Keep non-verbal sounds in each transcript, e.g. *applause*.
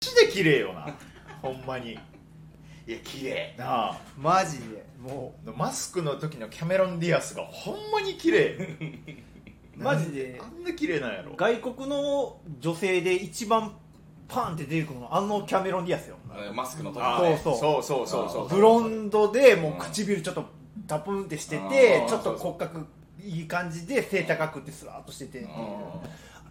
ジで綺麗よな。ほんまに。いや綺麗。なあ。マジで。もマスクの時のキャメロン・ディアスがほんまに綺麗。う *laughs* マジで。あんな綺麗なんやろ。外国の女性で一番パンって出てくるのあのキャメロン・ディアスよ。えーマスクの時あのね。そう。そうそうそうそうブロンドでもう唇ちょっとタプンってしててうん。ちょっと骨格いい感じで背高くてスラーっとしててう。ん。あ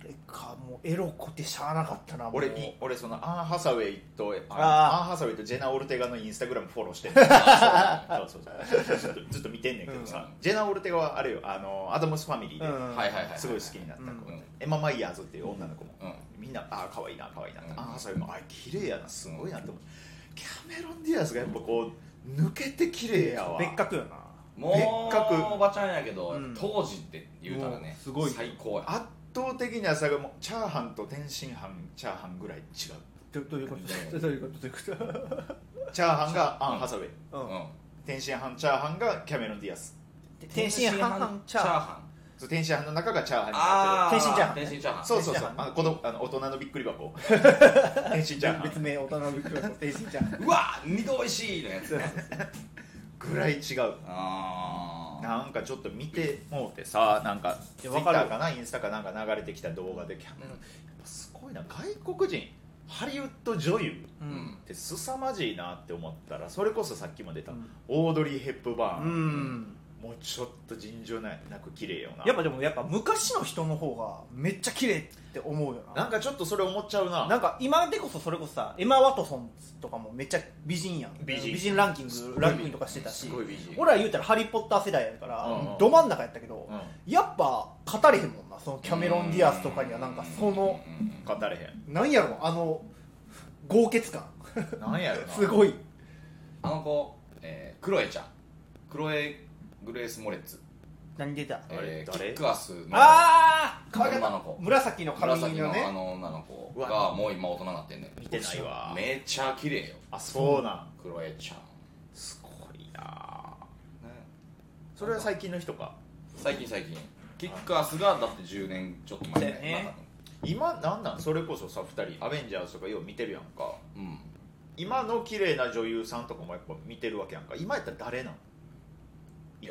れかもうエロくてしゃあなかったなもう。俺に俺そのアン・ハサウェイとアン・ハサウェイとジェナ・オルテガのインスタグラムフォローしてる *laughs* そうそうそう。ずっとずっと見てんねんけどさ、うん。ジェナ・オルテガはあれよあのアダムスファミリーで、すごい好きになった子、うん。エマ・マイヤーズっていう女の子も、うん。みんなああ可愛いな可愛いなって、うん。アン・ハサウェイもあ綺麗やなすごいなって思う。キャメロン・ディアスがやっぱこう抜けて綺麗やわ。別格よな。も別格。うおばちゃんやけど、うん。当時って言うたらねすごい。最高や。圧倒的にはさもうチャーハンと天津飯チャーハンぐらい違う。どどういうこと？どういうこと？どういうこと？チャーハンがアン・ハサウェイ、うん。うん天津飯チャーハンがキャメロン・ディアス。天津飯飯チャーハンハンそう天津飯の中がチャーハンになあって天津チャーハン天津チャーハン。るそうそうそう。あの子供あの大人のびっくり箱。*laughs* 天津チャーハ別ン名大人のびっくり箱。天津チャーハン。うわ二度おいしいのやつ。ねぐらい違う。あーなんかちょっと見てもうてさなんかいツイッターかなインスタかなんか流れてきた動画でキャメロンやっぱすごいな外国人ハリウッド女優って凄まじいなって思ったらそれこそさっきも出た、うん。オードリー・ヘップバーうン、んもうちょっと尋常なく綺麗よな。やっぱでもやっぱ昔の人の方がめっちゃ綺麗って思うよな。なんかちょっとそれ思っちゃうな。なんか今でこそそれこそさエマ・ワトソンとかもめっちゃ美人やん。美人。美人ランキングランキングとかしてたし。すごい美人。俺ら言うたらハリー・ポッター世代やから、うんうん。ど真ん中やったけど、うやっぱ語れへんもんな。そのキャメロン・ディアスとかにはなんかその語れへなんやろあの豪傑感。んなんやろな。*laughs* すごい。あの子、えー、クロエちゃん。クロエ・グレース・モレッツ、何出た？えー、キ誰ックアスのああ女の子。紫の髪紫のあのねの女の子うわ。がもう今大人になってんねん。見てないわ。めっちゃ綺麗よ。あそうなん。クロエちゃん、すごいな。ね、それは最近の人か？最近最近。キックアスがだって10年ちょっと前そうやね。今なんなん？それこそさ2人アベンジャーズとかよう見てるやんか。うん。今の綺麗な女優さんとかもやっぱ見てるわけやんか。今やったら誰なん？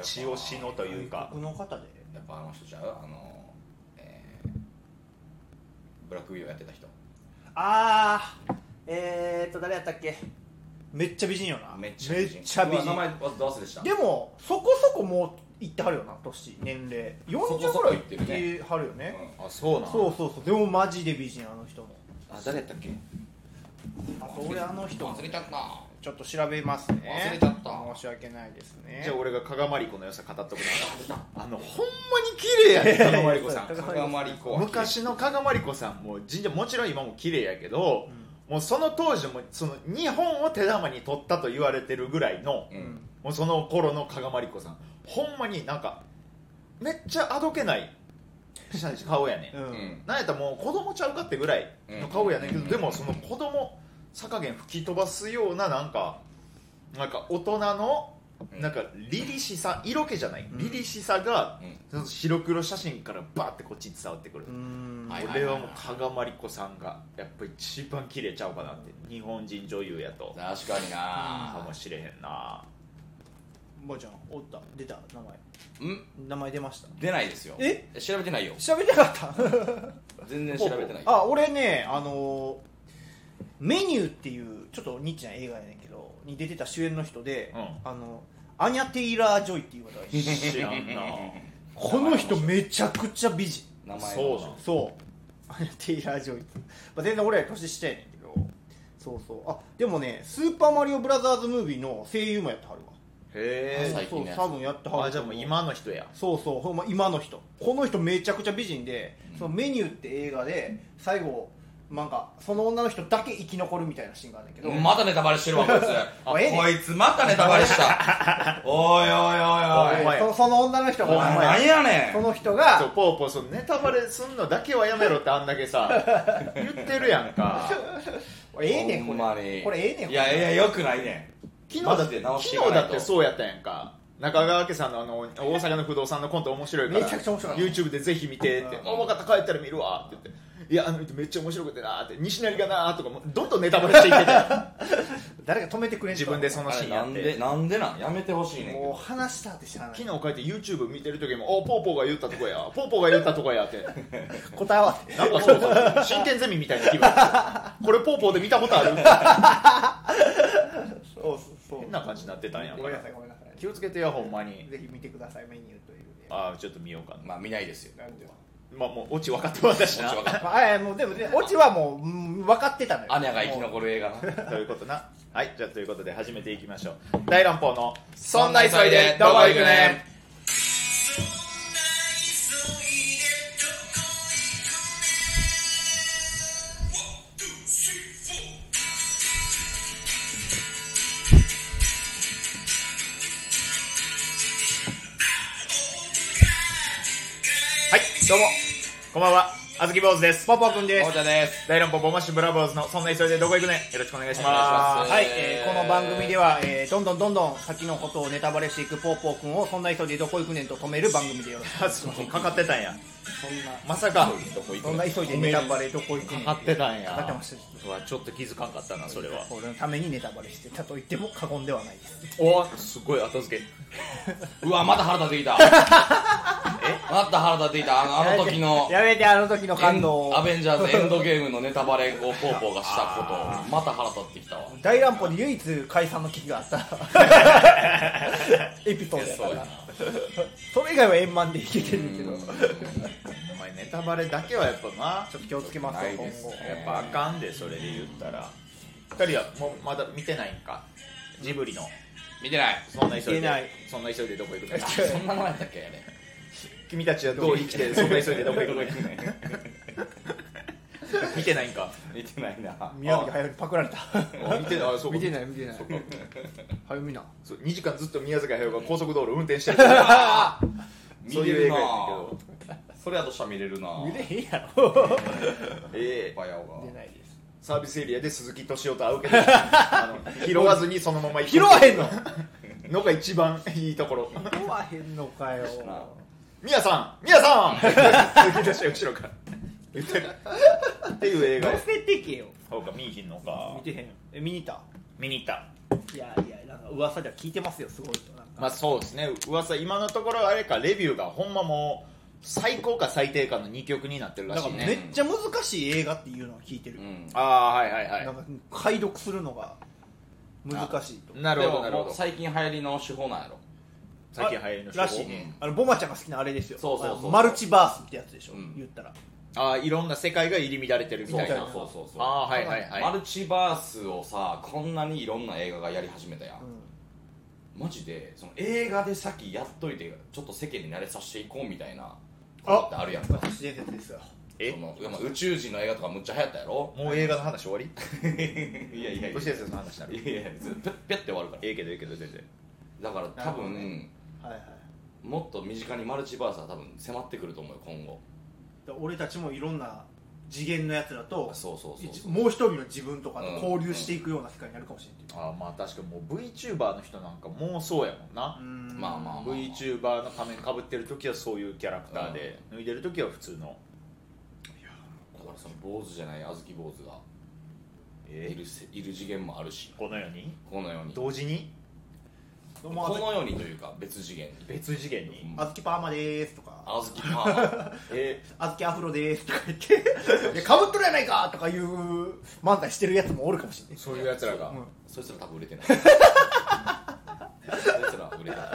一押しのというか。僕の方でやっぱあの人ちゃう？あの、えー、ブラックウィドウやってた人。ああえーっと誰やったっけ？めっちゃ美人よな。めっちゃ美人。めっちゃ美うわ名前人忘れした。でもそこそこもういってはるよな年年齢。40そこそこぐらいいってはるよね、あそうなん。そうそうそう。でもマジで美人あの人も。あ誰やったっけ？あと俺あの人。も忘れちゃったちょっと調べますね。忘れちゃった。申し訳ないですね。じゃあ俺が加賀まりこの良さ語っとくなあのほんまに綺麗やね加賀まりこさん。加賀まりこは。昔の加賀まりこさんも神社もちろん今も綺麗やけど、もうその当時もその日本を手玉に取ったと言われてるぐらいの、うん。もうその頃の加賀まりこさん。ほんまになんかめっちゃあどけない顔やね、うんん、うん。なんやったらもう子供ちゃうかってぐらいの顔やねんけど、うん。でもその子供さ加減吹き飛ばすようななんかなんか大人のうん。なんか凛々しさ色気じゃない？ん。凛々しさがうん。その白黒写真からバーってこっちに伝わってくる、俺はもう加賀まりこさんがやっぱ一番綺麗ちゃうかなって。日本人女優やと。確かにな。かもしれへんな。ばあちゃんおった？出た？名前。うん？名前出ました？出ないですよ。え？調べてないよ。調べてなかった？全然調べてない *laughs* あ俺ねあのーメニューっていうちょっとニッチな映画やねんけどに出てた主演の人で、うん。あのアニャ・テイラー・ジョイっていう方がいる知らんな。この人めちゃくちゃ美人。名前そうなん。そう。アニャ・テイラー・ジョイ、まあ、全然俺ら年下やねんけど。そうそう。あでもねスーパーマリオブラザーズムービーの声優もやってはるわ。へえ。最近のやつ。そう多分やってはるあじゃあもう今の人や。そうそう。ほんま今の人。この人めちゃくちゃ美人で、そのメニューって映画で最後なんかその女の人だけ生き残るみたいなシーンがあるんだけど、またネタバレしてるわこいつ。あええこいつまたネタバレした。おいおいおいおい。お前そその女の人お前が何やねん。その人そうがポーポーそのネタバレすんのだけはやめろってあんだけさ *laughs* 言ってるやんか。ええねんこほんまに。れこれええねんいやいやよくないねん。昨日だって昨日かないと。だってそうやったやんか。中川家さんのあの大阪の不動産のコント面白いからめちゃくちゃ面白かった。YouTube でぜひ見てって「うん。あ分かった帰ったら見るわ」って言っていやあの人めっちゃ面白くてなーって西成がなーとかもどんどんネタバレしていってた *laughs* 誰か止めてくれんと自分でそのシーンやってなんでなんでなん？やめてほしいねんけもうど話したって知らない。昨日こうやって YouTube 見てる時も「おポーポーが言ったとこや。ポーポーが言ったとこや」って。*laughs* 答え合わせ。なんかそうそう真剣ゼミみたいな気分。これポーポーで見たことある？*laughs* そうそうそう。変な感じになってたんやごめんなさいごめんなさい。気をつけてやほんまに。ぜひ見てくださいメニューというね。ああちょっと見ようかな。まあ見ないですよ。なんでまあもうオチ分かってもらったしな。こっち分かっまあ、あもうでもねオチはもう、うん、分かってたのよ。たアニャが生き残る映画。なということな。はいじゃあということで始めていきましょう。大乱暴の「そんな急いでどこ行くねん」はいどうもこんばんは。あずき坊主です。パパくんです。おもちゃです。大乱暴ボマッシュブラボーズの「そんな急いでどこ行くねん」よろしくお願いしお願いしまます。はい、えーこの番組では、えーどんどんどんどん先のことをネタバレしていくポーポーくんをそんな急いでどこ行くねんと止める番組でよろしく。*laughs* すかかってたんや。そんなまさか。どこ行くそん。な急いでネタバレどこ行くねんかかってたんや。かかってました。うわちょっと気づかんかったなそれは。俺のためにネタバレしてたと言っても過言ではないです。*laughs* おすごい後付け。うわまた腹立ってきた *laughs* また腹立ってきた。あのあの時の。やめてあの時の感動を。アベンジャーズ *laughs* エンドゲームのネタバレをポーポーがしたこと。また腹立ってきたわ。大乱歩で唯一解散の危機があった。*laughs* エピソードやからそれ以外は円満でいけてるけど。ちょお前ネタバレだけはやっぱな。っと気をつけますよいです後。やっぱあかんでそれで言ったら。二人はもうまだ見てないんか？ジブリの。見てない。そんな急いで。そんな急いでどこ行くねんそんな名前やったっけね君たちはどう生きてそんな急いでどこ行くねん *laughs* 見てないんか？見てないな。宮崎駿にパクられた。あ見てない？あそうか。見てない見てない。早見な。そう2時間ずっと宮崎駿が高速道路運転してる。*laughs* 見そういう映画やねんけどそれやとしたら見れるな。見れへんやろ。*laughs* ええバヤオが。出ないです。サービスエリアで鈴木敏夫と会うけど拾わずにそのまま行く。拾わへんの？のが一番いいところ。拾わへんのかよミヤさんミヤさん！後ろから。言ってるっていう映画。や乗せてけよ。そうか見いひんのか。見てへんえ見に行った？見に行った。いやいやなんか噂では聞いてますよすごいとなんか。まあそうですね。噂今のところあれかレビューがほんまもう最高か最低かの2曲になってるらなんかしいねめっちゃ難しい映画っていうのを聞いてる、うん。ああはいはいはい。なんか解読するのが難しいと。なるでほどなるほど。最近流行りの手法なんやろ最近流行りのらしい。ねあのボマちゃんが好きなあれですよ。そうそうそうあのマルチバースってやつでしょ、うん。言ったら。ああいろんな世界が入り乱れてるみたいな。そうそうそうそう。ああはいはいはい。マルチバースをさこんなにいろんな映画がやり始めたやん、マジでその映画で先やっといてちょっと世間に慣れさせていこうみたいなことってあるやんか。都市伝説ですよえ？そのいやまあ宇宙人の映画とかむっちゃ流行ったやろ？もう映画の話終わり？*laughs* いやいやい都市伝説の話になる？いやいやずっとペッて終わるから。ええけどええけど全然。だから多分、ねはいはい。もっと身近にマルチバースは多分迫ってくると思うよ今後。で俺たちもいろんな次元のやつらとそうそうそうそう。もう一人の自分とかと交流していくような世界になるかもしれない、ああまあ確かにもう VTuber の人なんかもうそうやもんな。う、ん。まあまあ VTuber の仮面かぶってる時はそういうキャラクターで、脱いでる時は普通の。だからその坊主じゃない小豆坊主が。えいるせいる次元もあるし。この世に？このように。こ同時に？もうのようにというか別次元に。別次元に。あずきパーマでーすとか。小豆パーマ。*laughs* え？あずきアフロでーすとか言って。かぶっとるやないかとかいう漫才してるやつもおるかもしれない。そういうやつらが、うん。そいつら多分売れてない。*laughs* そいつらは売れてない。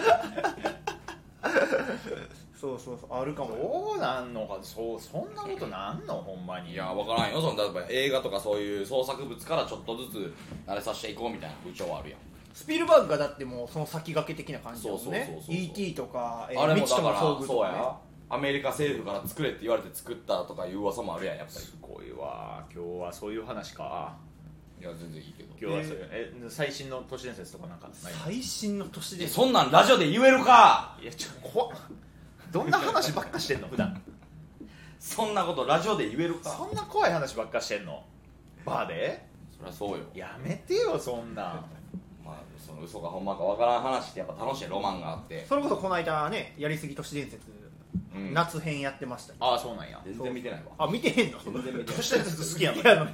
そうそうそう。あるかも。よどうなんのか。そうそんなことなんの？ほんまに。いや分からんよ。その例えば映画とかそういう創作物からちょっとずつ慣れさせていこうみたいな風潮はあるやんスピルバーグがだってもうその先駆け的な感じだもんそうねそうそうそう。E.T. とか、えーあれも未知とのだから遭遇とか、ね、そうや。アメリカ政府から作れって言われて作ったとかいう噂もあるやんやっぱり。すごいわ今日はそういう話か。いや全然いいけど。今日はそういう、え最新の都市伝説とかなんかないの？最新の年でえそんなんラジオで言えるか？いやちょ怖っ。どんな話ばっかしてんの普段？そんなことラジオで言えるか？そんな怖い話ばっかしてんの？バーで？そりゃそうよ。やめてよそんなんまあその嘘かほんまかわからん話ってやっぱ楽しいロマンがあって。それこそこの間ねやりすぎ都市伝説ううん。夏編やってました。ああそうなんや。全然見てないわ。あ見てへんの？全然見て都市伝説好きやのいやあの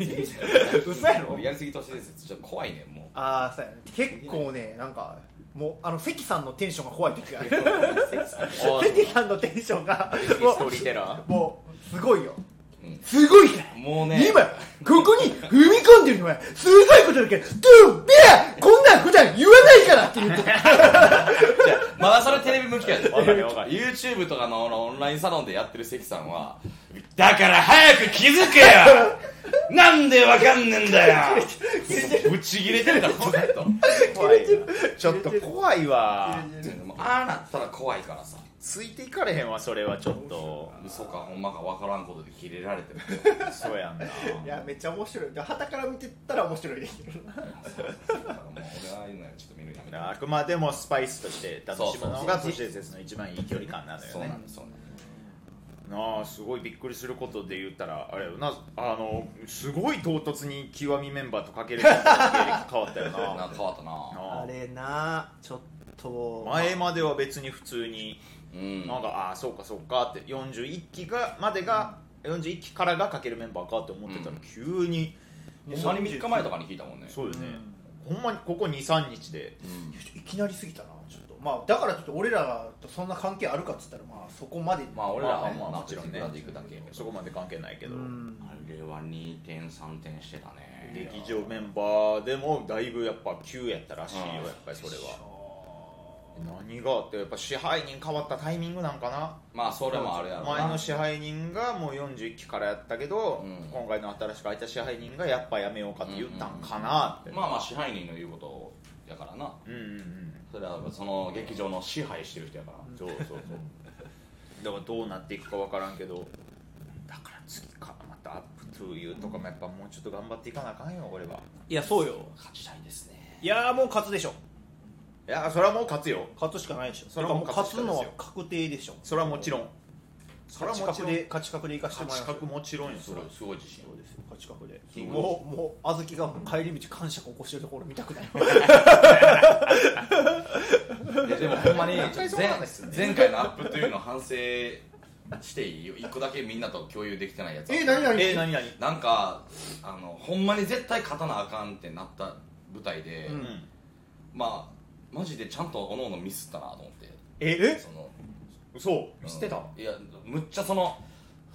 嘘やろ？俺やりすぎ都市伝説ちょっと怖いねんもああそうやね。結構ねなんかもうあの関さんのテンションが怖い時がある。あ関さんのテンションがーストーリーテラー？もうすごいよ。うん。すごいからうもうね。今ここに踏み込んでるのはすごいことだけどドゥビアこんなん普段言わないからって言って。じゃあまだそれテレビ向きやで。わかるわかる。YouTube とかのオンラインサロンでやってる関さんはだから早く気づけよ。*laughs* なんでわかんねんだよ。ぶち切れてるからこの人。怖いちょっと怖いわ。もうああなったら怖いからさついていかれへんわそれはちょっと。嘘かほんまかわからんことで切れられてる。そうやんな。*laughs* いやめっちゃ面白い。はたから見てたら面白いですけどだからもう俺ああいうのちょっと見るのやめて。あくまでもスパイスとして楽しむのがそうそうそう都市伝説の一番いい距離感なのよそうねなんですそうなんです。なあすごいびっくりすることで言ったらあれよな。あのすごい唐突に極みメンバーとかける変わったよな。ん *laughs* なか変わったなな。あれなちょっと。前までは別に普通にうん。なんかああそうかそうかって41期がまでが41期からがかけるメンバーかって思ってたらうん。急に。3日前とかに聞いたもんね。そうよね。ほんまにここ23日で。うん。いきなりすぎたなちょっと。まあだからちょっと俺らとそんな関係あるかっつったらまあそこまで。まあ俺らはまあもちろんね。そこまで関係ないけど。うん。あれは2点3点してたね。劇場メンバーでもだいぶやっぱ急やったらしいようん。やっぱりそれは何があってやっぱ支配人変わったタイミングなんかな。まあそれもあるやろな。前の支配人がもう41期からやったけど、うん。今回の新しく入った支配人がやっぱやめようかって言ったんかなって、まあまあ支配人の言うことやからな。うんうんうん。それはその劇場の支配してる人やから。そうそうそう。だからどうなっていくか分からんけどだから次からまた「アップトゥーユーとかもやっぱもうちょっと頑張っていかなあかんよ俺は。いやそうよ。勝ちたいですね。いやもう勝つでしょいやそれはもう勝つよ。勝つしかないでしょ。それはもう勝つのは確定でしょ。それはもちろん。それは勝ちもちろん。確で勝ち確でいかしてもらいます。勝ち確もちろんよ。それはすごい自信。そうですよ。勝ち確でもうもう小豆がもう帰り道感触起こしてるところ見たくない。*laughs* いやでもほんまに前回のアップというのを反省していい？よ一個だけみんなと共有できてないやつえ何何？えー、何何？なんかあのほんまに絶対勝たなあかんってなった舞台で、まあマジでちゃんとおのおのミスったなと思って。え？その。そう知ってた？いやむっちゃその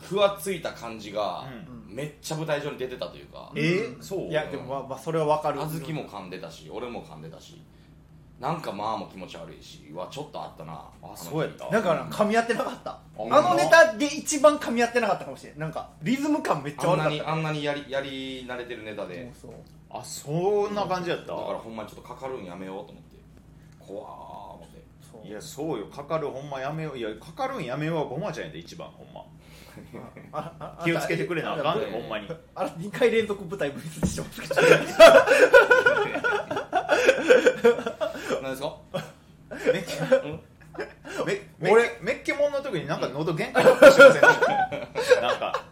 ふわついた感じが、うめっちゃ舞台上に出てたというか。え？ー、そう？いやでもまあ、まあ、それは分かる。小豆も噛んでたし俺も噛んでたし。なんかまあも気持ち悪いしはちょっとあったな。あそうやった？なんかな噛み合ってなかった。あのネタで一番噛み合ってなかったかもしれないなんかリズム感めっちゃあんな悪かった。にあんなにやりやり慣れてるネタで。そう。あそんな感じやった？だからほんまにちょっとかかるんやめようと思って怖ー思って。いやそうよ。かかるほんまやめよう。いやかかるんやめようはごまちゃんやで一番ほんま。気をつけてくれなあかんであほんまに。あら2回連続舞台分裂してますけど何ですか？めっけめめ俺？めっけもんの時になんか喉限界だったしてません？なんか。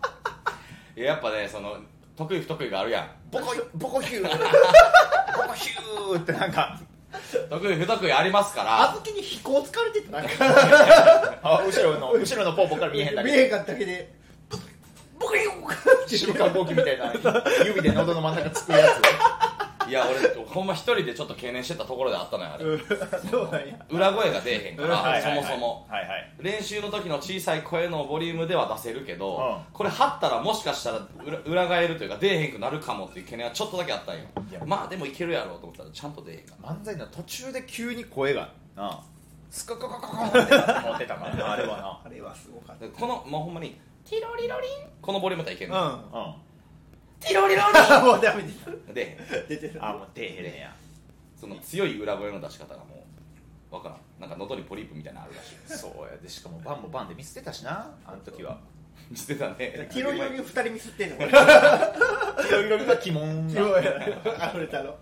いややっぱねその得意不得意があるやんボコボコヒューボコヒューってなんか得意不得意ありますから小豆に飛行疲れてた。なんかあ後ろの後ろのポーポーから見えへんだけ。見えへんかっただけで。ボケよ瞬間ぼうき *laughs* みたいな指で喉の真ん中つくやいや俺ほんま一人でちょっと懸念してたところであったのよあれ。そうなんや。裏声が出えへんかつらはいそもそも。はいはい。練習の時の小さい声のボリュームでは出せるけど、うん。これ張ったらもしかしたら裏裏返るというか出えへんくなるかもっていう懸念はちょっとだけあったんよ。いや。まあでもいけるやろうと思ったらちゃんと出えへんか漫才の途中で急に声がなスカカカカカってなってたからなあれはなあれはすごかっでこのもうほんまにティロリロリンこのボリュームだったらいけるたの、うんうんティロリロ *laughs* もうダメです。出てる。あもう出えへんねやその強い裏声の出し方がもうわからん。なんか喉にポリープみたいなのあるらしい。そうや。でしかもバンもバンで見捨てたしなあの時はしてたね。ティロリロリ2人ミスってんのこれいろいろが鬼門。がい溢れたの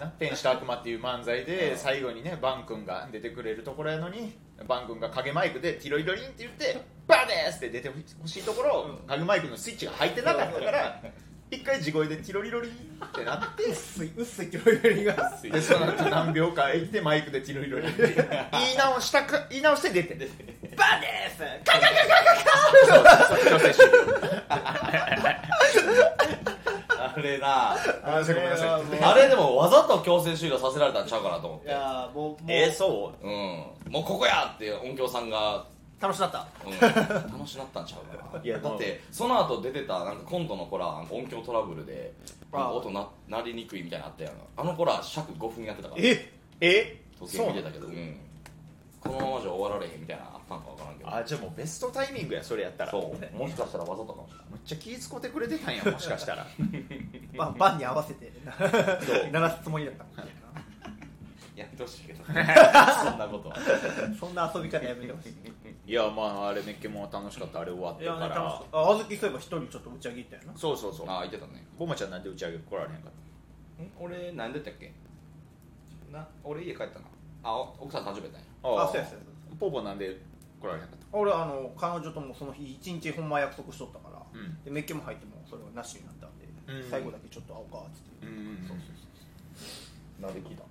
な。天使と悪魔っていう漫才で最後にねバン君が出てくれるところやのにバン君が影マイクで「ティロリロリン」って言って「バーです!」って出てほしいところ、影マイクのスイッチが入ってなかったから一回地声でチロリロリってなって。薄い薄いキロリロリが。でその後何秒か行ってマイクでチロリロリ。っ *laughs* て言い直したか言い直して出て。*laughs* バンです。カカカカそうそう強制終了あれなあごめんなさいあれでもわざと強制終了させられたんちゃうかなと思っいてやーもうもうえー、そううんもうここやって音響さんが、楽しなった。うん、*laughs* 楽しなったんちゃうかな。いやだってその後出てたなんかコントの子らなんか音響トラブルでなんか音な鳴りにくいみたいなのあったやん。あの子ら尺5分やってたから。え？え？時計見てたけど。うん。このままじゃ終わられへんみたいなのあったんか分からんけど。あじゃあもうベストタイミングやそれやったら。そう。もしかしたらわざとかも。しれないめっちゃ気使ってくれてたんや *laughs* もしかしたら。まあバンに合わせて鳴らすつもりだったもんねやってほしいけど。*laughs* そんなことは。そんな遊び方やめてほしいいやまああれメッケも楽しかった。あれ終わっていやねから楽しかった。ああずきそういえば一人ちょっと打ち上げ行ったよな。そうそうそう。ああ言ってたね。ボマちゃんなんで打ち上げ来られへんかっ俺何でったっけ？な俺家帰ったな。あお奥さん誕生日やったんやたあそうやそうや。ポポなんで来られへんかっ俺あの彼女ともその日一日ほんま約束しとったから、たうん。でメッケも入ってもそれはなしになったんで、うん。最後だけちょっと会おうかっつって、うんうんうん。そうなんで聞いた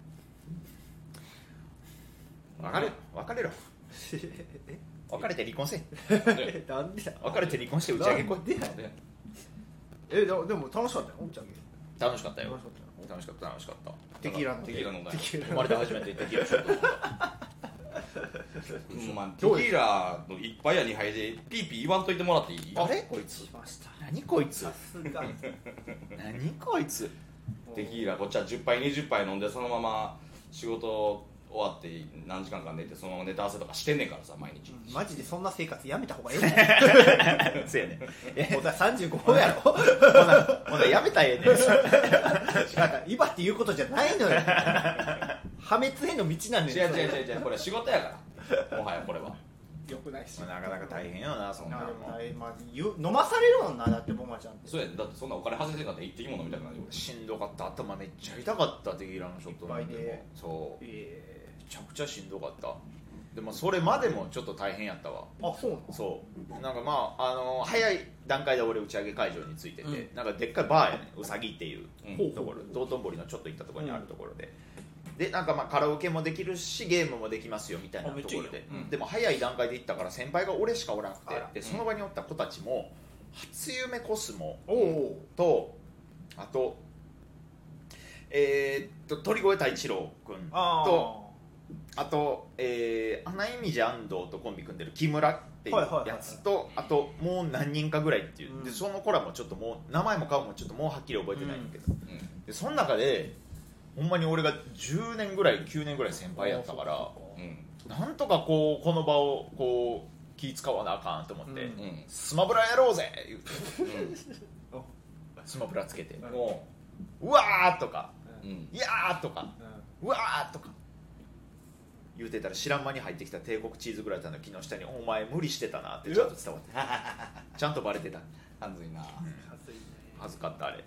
別れ別れろ。*laughs* え？別れて離婚せえ。なんでだ。別れて離婚して打ち上げ来い。なんででえでもでも楽しかったよ打ち上げ。楽しかったよ。楽しかったよ。楽しかった楽しかった。テキーラのテキーラ飲んだよテキーラ生まれて初めてテキーラショット。飲ん。だうん。まあテキーラの一杯や二杯でピーピー言わんといてもらっていい？あれ？こいつ。しました。何こいつ？さすが。*laughs* 何こいつ？テキーラこっちは10杯20杯飲んでそのまま仕事終わって何時間か寝てそのままネタ合わせとかしてんねんからさ毎日。マジでそんな生活やめた方がいい *laughs* そうやね。えもうだ35やろ。*laughs* ほなほなやめたらええねん。今っていうことじゃないのよ。破滅への道なんだ違う違う違う違うこれ仕事やから。もはやこれは。よくないし。なかなか大変よなそんななのまあ飲まされるもんなだってボマちゃんって。そうやでだってそんなお金外せんかったら一滴も飲みたくないよしんどかった。頭めっちゃ痛かったテキーラのショット飲んいっぱいで。そう。めえちゃくちゃしんどかった。でもそれまでもちょっと大変やったわ。ー、あそうなの？そう。なんかまああの早い段階で俺打ち上げ会場に着いてて、うん。なんかでっかいバーやねん。うさぎっていうところ。道頓堀のちょっと行ったところにあるところで、でなんかまあカラオケもできるしゲームもできますよみたいなあめっちゃいころで、うん。でも早い段階で行ったから先輩が俺しかおらなくてあら。でその場におった子たちも初夢コスモおおとあとえーっと鳥越太一郎君あとあと、えー、穴井美安藤とコンビ組んでる木村っていうやつと、あともう何人かぐらいっていう、うん。でその子らもちょっともう名前も顔もちょっともうはっきり覚えてないんだけど、うん。でその中でほんまに俺が10年ぐらい9年ぐらい先輩やったからうんなんとかこうこの場をこう気使わなあかんと思って、うん。うん。スマブラやろうぜ! *laughs* 言うて。うん。スマブラつけて。うんもううわーとかうん。いやーとかうわーとか言うてたら知らん間に入ってきた帝国チーズグラタンの木の下にお前無理してたなってちゃんと伝わって。*laughs* ちゃんとバレてた。はずいな恥ずいね恥ずかったあれ。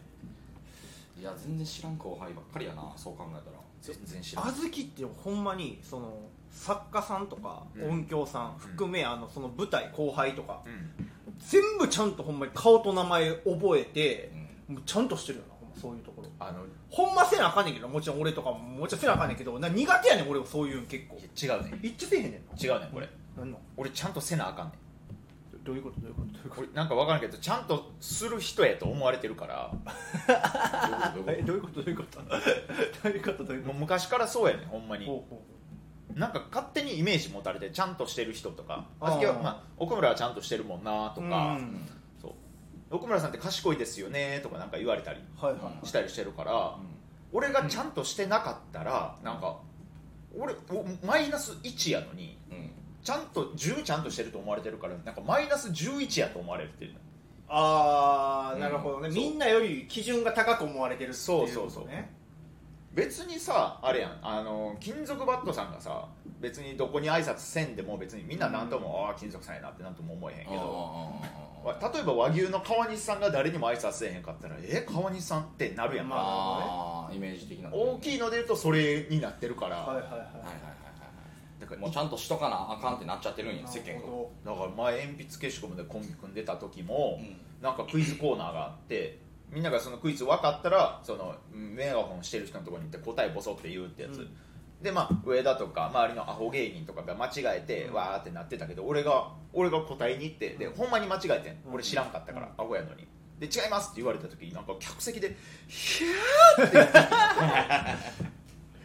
いや全然知らん後輩ばっかりやなそう考えたら。全然知らん。あずきってほんまにその作家さんとかうん。音響さん含め、あのその舞台後輩とかうん。全部ちゃんとほんまに顔と名前覚えてうん。ちゃんとしてるよなそういうところ。あのほんませなあかんねんけどもちろん俺とかももちろんせなあかんねんけどな苦手やねん俺はそういうの結構。いや違うね一致せえへんねん。な違うねんこれ。なんの？俺ちゃんとせなあかんねん。どどういうことどういうことどういうこ俺なんか分からんけどちゃんとする人やと思われてるから。どういうことどういうこと？どういうことどういうこと？どういうこもう昔からそうやねんほんまに。とほうほなんか勝手にイメージ持たれてちゃんとしてる人とか。あまあ、奥村はちゃんとしてるもんなとうか、うん奥村さんって賢いですよねとかなんか言われたりはいはいしたりしてるから、俺がちゃんとしてなかったら、なんか俺おマイナス1やのにうん。うんちゃんと10ちゃんとしてると思われてるからなんかマイナス11やと思われてる。ああなるほどね、う。んみんなより基準が高く思われてるっていうね。そうそうそう別にさあれやん。あの金属バットさんがさ別にどこに挨拶せんでも別にみんな何とも、ああ金属さんやなってなんとも思えへんけど。わ例えば和牛の川西さんが誰にも挨拶せえへんかったらえ川西さんってなるやん、まああイメージ的な大きいので言うとそれになってるから、はいはいはいはいだからもうちゃんとしとかなあかんってなっちゃってるんや世間がだから前鉛筆消しゴムでコンビ組んでた時も、うん。なんかクイズコーナーがあってみんながそのクイズ分かったらそのメガホンしてる人のところに行って答えボソって言うってやつ、うん。でまあ上田とか周りのアホ芸人とかが間違えて、うん。わーってなってたけど俺が俺が答えに行ってでほんまに間違えてん。うん。俺知らんかったから、うん。アホやのに。で違いますって言われた時なんか客席で「ひゃー!」って言って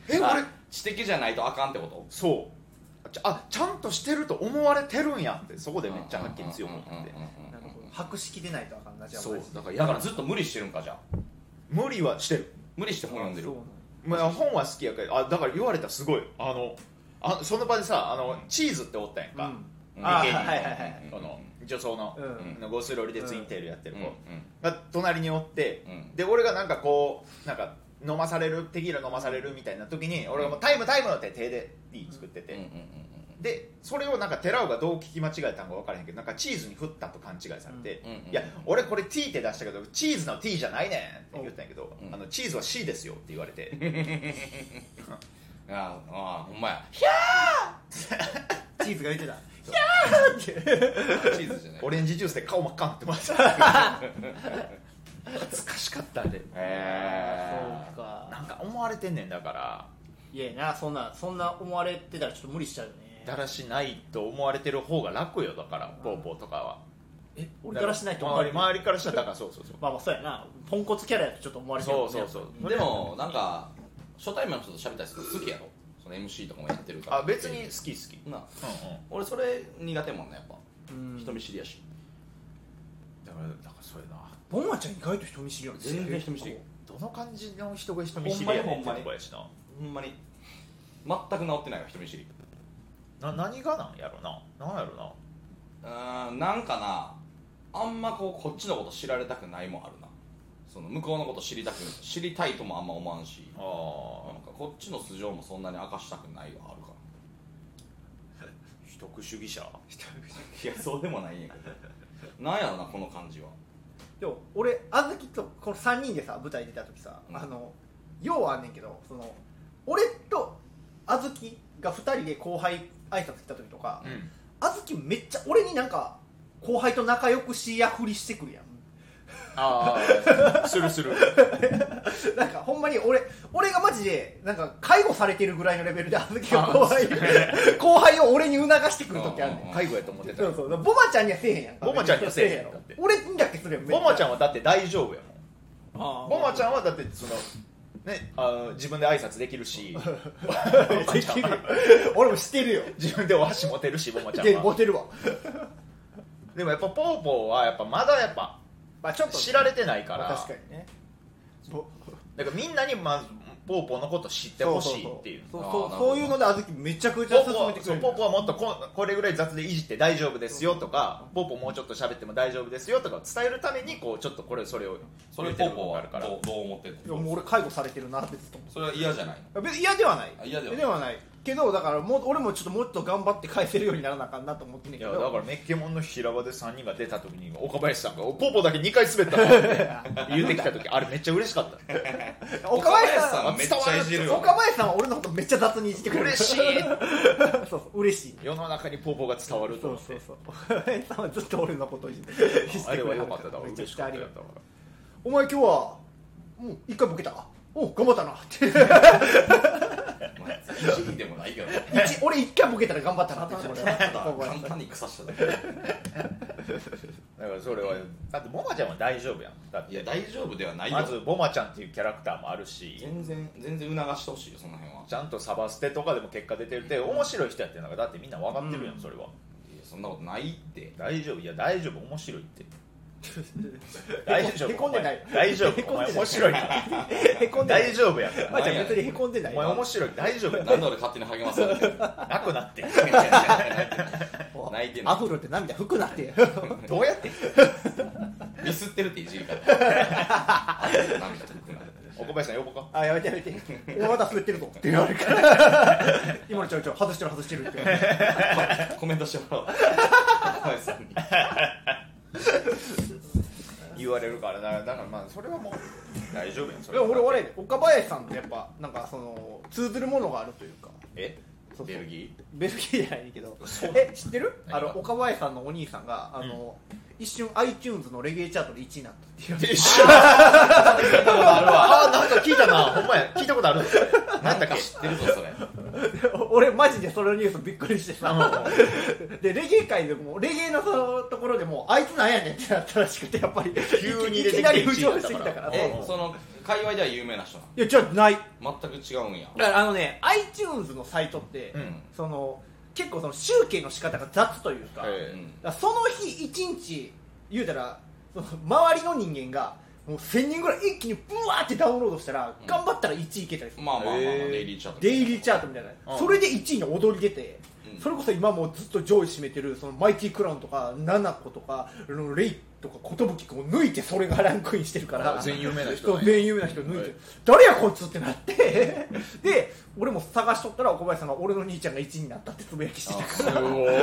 *laughs* えあ俺知的じゃないとあかんってこと？そう。ちゃあちゃんとしてると思われてるんやってそこでめっちゃはっきり強く思って博識でないとあかんなじゃあそう。だからだからずっと無理してるんかじゃあ。無理はしてる。無理して本読んでる。まあ、本は好きやけどあだから言われたらすごい。あのあその場でさあのチーズっておったやんか、うん。あはいはいはいこの女装の,、うん。のゴスロリでツインテールやってるうん子が隣におって、うん。で俺がなんかこうなんか飲まされるテキーラ飲まされるみたいな時に俺がもうタイムタイムって手でティー作ってて、うんうんうんでそれをなんか寺尾がどう聞き間違えたのか分からへんけどなんかチーズに振ったと勘違いされて、うんうんうんいや俺これ T って出したけどチーズの T じゃないねんって言ったんやけど、うん。あのチーズは C ですよって言われて。*laughs* ああほんまや。*laughs* チーズが言ってた。チーズじゃない。オレンジジュースで顔真っ赤になってました。*laughs* 恥ずかしかったあれへそうか。なんか思われてんねんだから。いやなそんなそんな思われてたらちょっと無理しちゃうよねだらしないと思われてる方が楽よだからポーポーとかは。え俺からしないと思われる？周り周りからしたらだからそうそうそう。まあまあそうやな。ポンコツキャラやとちょっと思われてる。もんねそうそう。そうでもなんか初対面の人と喋ったりするの好きやろ？その MC とかもやってるから。あ別に好き好き。なうんうん。俺それ苦手もんねやっぱ。うん。人見知りやし。だからだからそれな。ボマちゃん意外と人見知りやん。全然人見知り。どの感じの人が人見知りやねんってとこやしな。ほんまに。全く治ってないわ人見知りな何がなんやろな。なんやろな。うーんなんかな。あんまこうこっちのこと知られたくないもあるな。その向こうのこと知りたく知りたいともあんま思わんし。あなんかこっちの素性もそんなに明かしたくないはあるか秘匿主義者？らいやそうでもないんやけど。なんやろなこの感じは。でも俺あずきとこの3人でさ舞台出た時さ、うん。あのようあんねんけどその俺とあずきが2人で後輩挨拶来た時とかうん。あずきめっちゃ俺になんか後輩と仲良くしやふりしてくるやん。ああするする。*laughs* なんかほんまに俺俺がマジでなんか介護されてるぐらいのレベルであずきが後輩後輩を俺に促してくる時あるねん。うん介護やと思ってた。そうそうボマちゃんにはせえへんやん。かボマちゃんにはせえへんやろだって俺にだけするやんボマちゃんはだって大丈夫やもん。ボマちゃんんはだってそのね。あの自分で挨拶できるし。*laughs* できる俺も知ってるよ。自分でお箸持てるしボマちゃんでは。モテるわ。でもやっぱポーポーはやっぱまだやっぱまあちょっと。知られてないから。確かにね。だからみんなにまずポーポーのこと知ってほしいっていう。そうそうそう。いうのであずきめちゃくちゃポーポ進めてくれるポーポーはもっとここれぐらい雑でいじって大丈夫ですよとかポーポーもうちょっと喋っても大丈夫ですよとか伝えるためにこうちょっとこれそれをそれ言うてるポーポーは部分があるから。どうどう思ってんいやのもう俺介護されてるなってずっと思それは嫌じゃない。のう別に嫌ではない。あ嫌ではない。ではないけどだからも俺もちょっともっと頑張って返せるようにならなあかんなと思ってんねんけど。いやだからメッケモンの平場で3人が出た時に岡林さんが「ポポだけ2回滑ったの」って言うてきた時あれめっちゃ嬉しかった岡林さん岡林さんめっちゃいじるよ岡林さんは俺のことめっちゃ雑にいじってくれる嬉しいそうそう嬉しい世の中にポポが伝わるとそう思ってそうそう岡林さんはずっと俺のことをいじってあれは良かっただからめちゃ嬉しくちゃありがとうったやったからお前今日はもう一回ボケたお頑張ったなってまあいじりでもないけど一俺一回ボケたら頑張ったなって。俺は簡単に腐しただけ。だからそれはだってボマちゃんは大丈夫やん。だって。いや大丈夫ではないよ。まずボマちゃんっていうキャラクターもあるし。全然全然促してほしいよその辺は。ちゃんとサバステとかでも結果出てるって面白い人やってるのがだってみんな分かってるやんそれは。いやそんなことないって。大丈夫いや大丈夫面白いって *laughs* 大丈夫。へこんでない。大丈へこんでない。夫お前面白い。からへこんでない。大丈夫や。からまあちゃん別にへこんでない。お前面白い。大丈夫。やなんで俺勝手に励まされてるなくなって。*laughs* 泣いてアフロって涙拭くなって。*laughs* どうやって？ミスってるっていじり方あれ涙つくな岡林さん呼ぼうか。あやめてやめて。おまだ滑ってるぞ。って言われるから。今のちょいちょい外してる外してるって。コメントしてもらおう。小林さんに *laughs* 言われるからなだからまあそれはもう大丈夫やんそでれは。も俺俺岡林さんってやっぱなんかその通ずるものがあるというか。え？ベルギベルギーじゃないけど。え知ってる？あの岡林さんのお兄さんがあの、一瞬 iTunes のレゲエチャートで1位になったっていう。一緒。聞いたことあるわあなんか聞いたなほんまや。聞いたことある。のなんだっけ？知ってるぞそれ *laughs* 俺マジでそのニュースびっくりしてさ。*laughs* でレゲエ界でもレゲエのそのところでもあいつなんやねんってなったらしくてやっぱり。急にい出てきなり浮上してきたから。1位だったから。えその界隈では有名な人なの？いやじゃない。全く違うんや。だからあのね iTunes のサイトって、うん。その結構その集計の仕方が雑というか,、その日一日言うたらその周りの人間がもう1000人ぐらい一気にブワーってダウンロードしたら、頑張ったら1位いけたりする、まあまあまあデイリーチャートデイリーチャートみたいな、うん。それで1位に踊り出て、うん。それこそ今もうずっと上位占めてるそのマイティクラウンとかナナコとかあのレイとか寿君を抜いてそれがランクインしてるから。あ全有名な人全有名な人抜いて、はい。誰やこいつってなって。で俺も探しとったら小林さんが俺の兄ちゃんが1位になったってつぶやきしてたすから。ごい。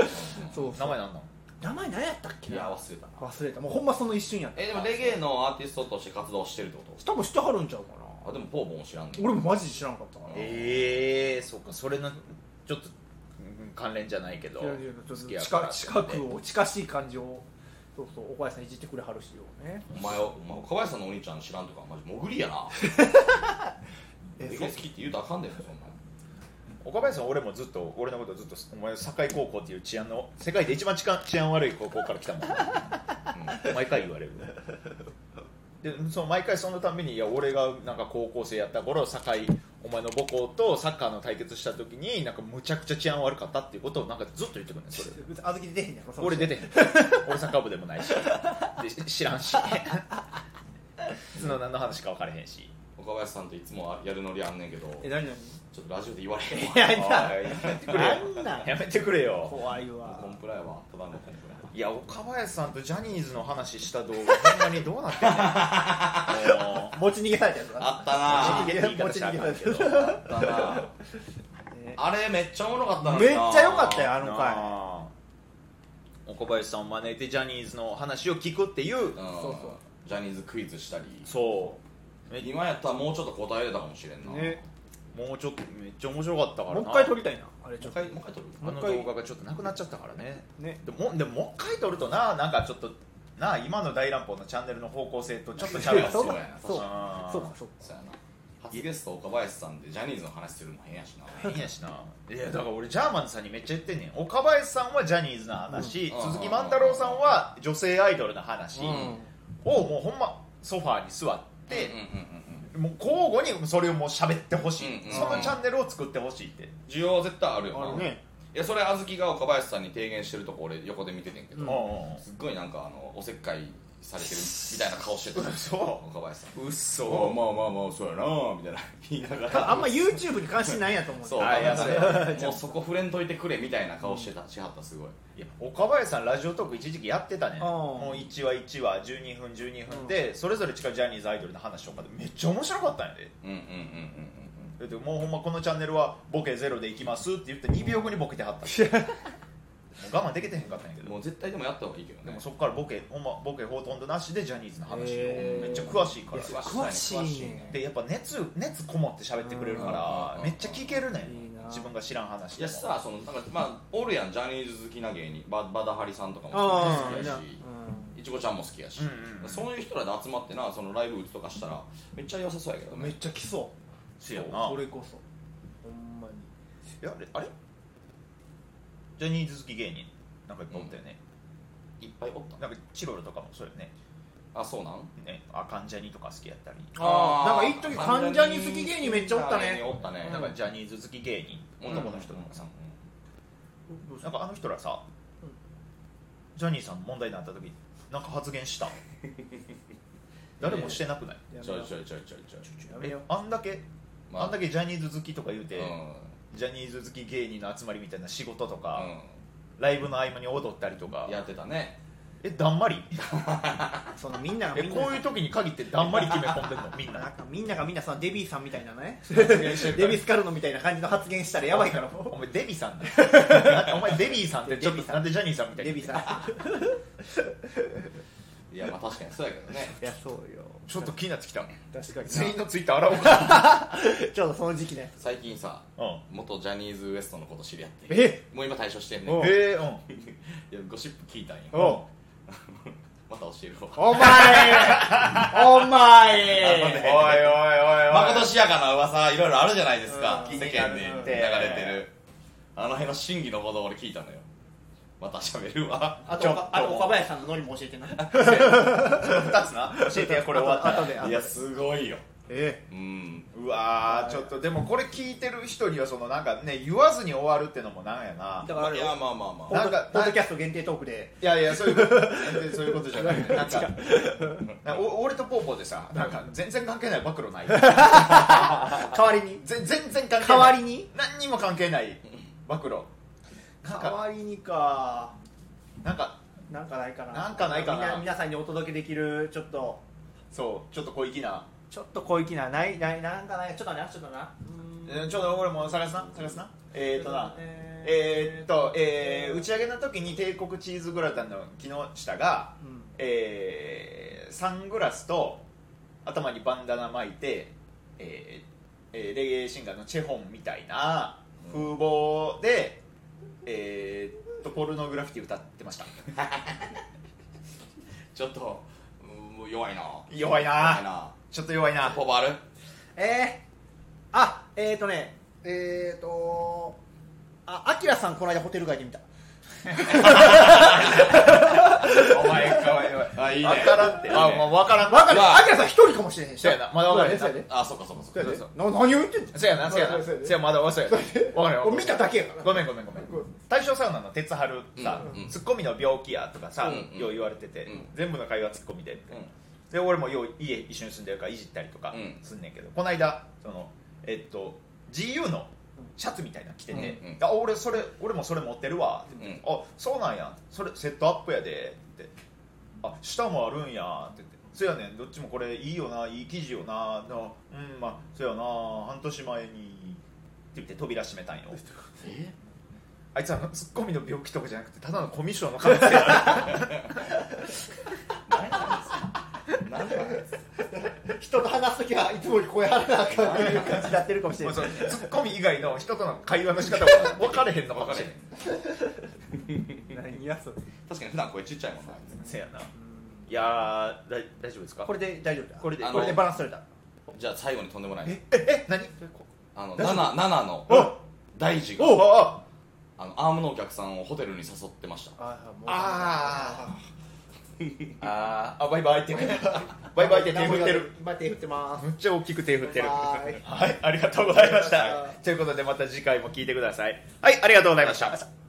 そうそう。名前なんなん名前何やったっけいやな忘れたな。忘れた。もうほんまその一瞬やった。えでもレゲエのアーティストとして活動してるってこ多分知ってはるんちゃうかとあでもポーボン知らんねな俺もマジで知らなかったからええそうかそれのちょっとうん関連じゃないけどいやいやちょっと好きやか近ら近くを近しい感じをそうそうお林さんいじってくれはるしよね。お前お前岡林さんのお兄ちゃん知らんとかマジ潜りやな。*laughs* えレゲエ好きって言うとあかんでそんなん岡林さん俺もずっと俺のことずっとお前堺高校っていう治安の世界で一番治安治安悪い高校から来たもん。毎回言われる。でその毎回そのためにいや俺がなんか高校生やった頃堺お前の母校とサッカーの対決した時になんかむちゃくちゃ治安悪かったっていうことをなんかずっと言ってくるねんそれあずきで出へん俺出てへん。俺サッカー部でもないし。で知らんし。*laughs* その何の話か分からへんし岡林さんといつもやるノリあんねんけどえ何何？ちょっとラジオで言われへんわ。いやおい。やめてくれよ。なんなんやめてくれよ。怖いわ。コンプラやわ。ただのコンプラいや岡林さんとジャニーズの話した動画ほんまにどうなってんねんもう持ち逃げされたやつだあったな。持ち逃げたらあかんけどあったな。ねあれめっちゃおもろかったのめっになちゃ良かったよあのな回あ。岡林さんを招いてジャニーズの話を聞くっていう。うん。そうそう。ジャニーズクイズしたり。そう今やったらもうちょっと答えれたかもしれんな。ね。もうちょっとめっちゃ面白かったからな。もう一回撮りたいなあれちょっと。もう一回撮る？あの動画がちょっとなくなっちゃったからね。ね。でもでももう一回撮るとななんかちょっとなあ今の大乱暴のチャンネルの方向性とちょっとちゃうやんそうかそうやなそうあーそうか。そうか。そうやな。初ゲスト岡林さんでジャニーズの話するの変やしな。*laughs* 変やしな。いやだから俺ジャーマンさんにめっちゃ言ってんねん。岡林さんはジャニーズの話、うん。鈴木万太郎さんは女性アイドルの話うん。をもうほんまソファーに座ってもう交互にそれをもう喋ってほしい、うんうんそのチャンネルを作ってほしいって、需要絶対あるよな。ね。いやそれあずきが岡林さんに提言してるとこ俺横で見ててんけど、うんうん。すっごいなんかあのおせっかいされてるみたいな顔してた。*laughs* 嘘。岡林さん。うっそまあまあまあそうやな。みたいな。*laughs* 言いながら。あんま YouTube に関心ないんやと思う。そう。あいやそれ。*laughs* もうそこ触れんといてくれみたいな顔してた。しはったすごい。いや岡林さんラジオトーク一時期やってたね。もう1話1話12分12分でそれぞれ違うジャニーズアイドルの話とかでめっちゃ面白かったんやで。うんうんうんうんでもうほんまこのチャンネルはボケゼロでいきますって言って2秒後にボケてはった我慢できてへんかったんやけど。うんもう絶対でもやった方がいいけどね。でもそこからボケほんまボケほとんどなしでジャニーズの話を。めっちゃ詳しいから。いや詳しいね。でやっぱ熱熱こもって喋ってくれるからうん。めっちゃ聞けるね自分が知らん話いやさそのなんかまあおるやんジャニーズ好きな芸人。ババダハリさんとかもああ好きやし。いちごちゃんも好きやし、うんうんうん。そういう人らで集まってなそのライブ打つとかしたらめっちゃ良さそうやけどね。めっちゃ来そう。せやな。それこそ。ほんまに。いやあれあれ？ジャニーズ好き芸人なんかいっぱいおったよね、いっぱいおった。なんかチロルとかもそうよね。あそうなん？ねあ関ジャニとか好きやったり。あー。なんか一時関ジャニ好き芸人めっちゃおったね。おったね。なんかジャニーズ好き芸人男の人とかさ、どうしたなんかあの人らさ、うん。ジャニーさん問題になった時なんか発言した。*laughs* 誰もしてなくない、ちょいちょいちょいちょいちょい。えやめよあんだけ、まあ。あんだけジャニーズ好きとか言うて、うんジャニーズ好き芸人の集まりみたいな仕事とか、うライブの合間に踊ったりとか。んやってたね。えだんまり？*laughs* そのみんながえみんなこういう時に限ってだんまり決め込んでんの？*laughs* みんな。んなかみんながみんなそのデビーさんみたいなね。*laughs* デビスカルノみたいな感じの発言したらやばいからもお前デビさんだお前デビーさんってなんでジャニーさんみたいに。ビーさん。いやまあ確かにそうやけどね。いやそうよちょっと気になってきた。確かに。全員のツイッター洗おうか *laughs* ちょうどその時期ね。最近さうん。元ジャニーズ WEST のこと知り合って。え？もう今退所してんねおん。いえー、うん。*laughs* やゴシップ聞いたんよお *laughs* また教えるわ。お前！お前！おいね。おいおいおいまことしやかな噂いろいろあるじゃないですか、うん。世間で流れてる。あの辺の真偽のほど俺聞いたのよまた喋るわ。あとと。あと岡林さんのノリも教えてな。2つな。教えてやこれ終わったいやすごいよ。えうん。うわーちょっとでもこれ聞いてる人にはそのなんかね言わずに終わるってのもなんやな。だからいやまあまあまあなんかポッドキャスト限定トークで。いやいやそういうこと全然そうい。うことじゃない *laughs* なんかお俺とポーポーでさなんか全然関係ない暴露ない。*laughs* 代わりに。全全然関係ない。代わりに？何にも関係ない暴露代かわりにか。なんかなんかないかな。なんかないかな。皆さんにお届けできるちょっと。そうちょっと小粋な。ちょっと小粋な。ないないなんかない。ちょっとなちょっとな。ちょっと俺も探すな探すな。えー、っとな。ええー、っと、えー打ち上げの時に帝国チーズグラタンの木下が、うん。えーサングラスと頭にバンダナ巻いて、えーえーレゲエシンガーのチェホンみたいな風貌で、えーっとポルノグラフィティ歌ってました。*laughs* ちょっとうん弱いな。弱いな。ちょっと弱いな。ポーポーあるえー、あえーとねえーとあアキラさんこの間ホテル街で見た。*laughs* お前かわいいあいいね。分からんって。あもう分からん。わかる。うわアキラさん一人かもしれへん。しそうやな。まだ分からへんそうやであそうかそうか。そうかそうな何を言ってんの？せやなせやな。そうやでせやまだ忘れた分かるよ俺見ただけやから。ごめんごめんごめん。大正サウナの鉄春さ、うんうん。ツッコミの病気やとかさ、うんうん。よう言われてて、うん。全部の会話ツッコミで、うん。で俺もよう家一緒に住んでるからいじったりとかうん。すんねんけど、この間そのえっと GU のシャツみたいなの着てて、うんうん。あ俺それ俺もそれ持ってるわって言って、あそうなんや。それセットアップやでってあ下もあるんや。って言って。そやねん。どっちもこれいいよな。いい生地よな。なうんまあそやな。半年前に。って言って扉閉めたんよ。*laughs* え？あいつはツッコミの病気とかじゃなくてただのコミュ障の可能性なんでなんです人と話すときはいつもより声張らなあかんっていう感じになってるかもしれない。そのツッコミ以外の人との会話の仕方が分かれへん。のかもしれん何やそれ確かに普段声ちっちゃいもんな。せやな。いやーだ大丈夫ですか？これで大丈夫だ。これで。これでバランス取れた。じゃあ最後にとんでもない。えええ何？あの大丈夫？7七のお大事があのアームのお客さんをホテルに誘ってました。あああー。あバイバイってバイバイって手振ってる。今手振ってます。むっちゃ大きく手振ってる。バイバイ。はいありがとうございました。はいということでまた次回も聞いてください。はいありがとうございました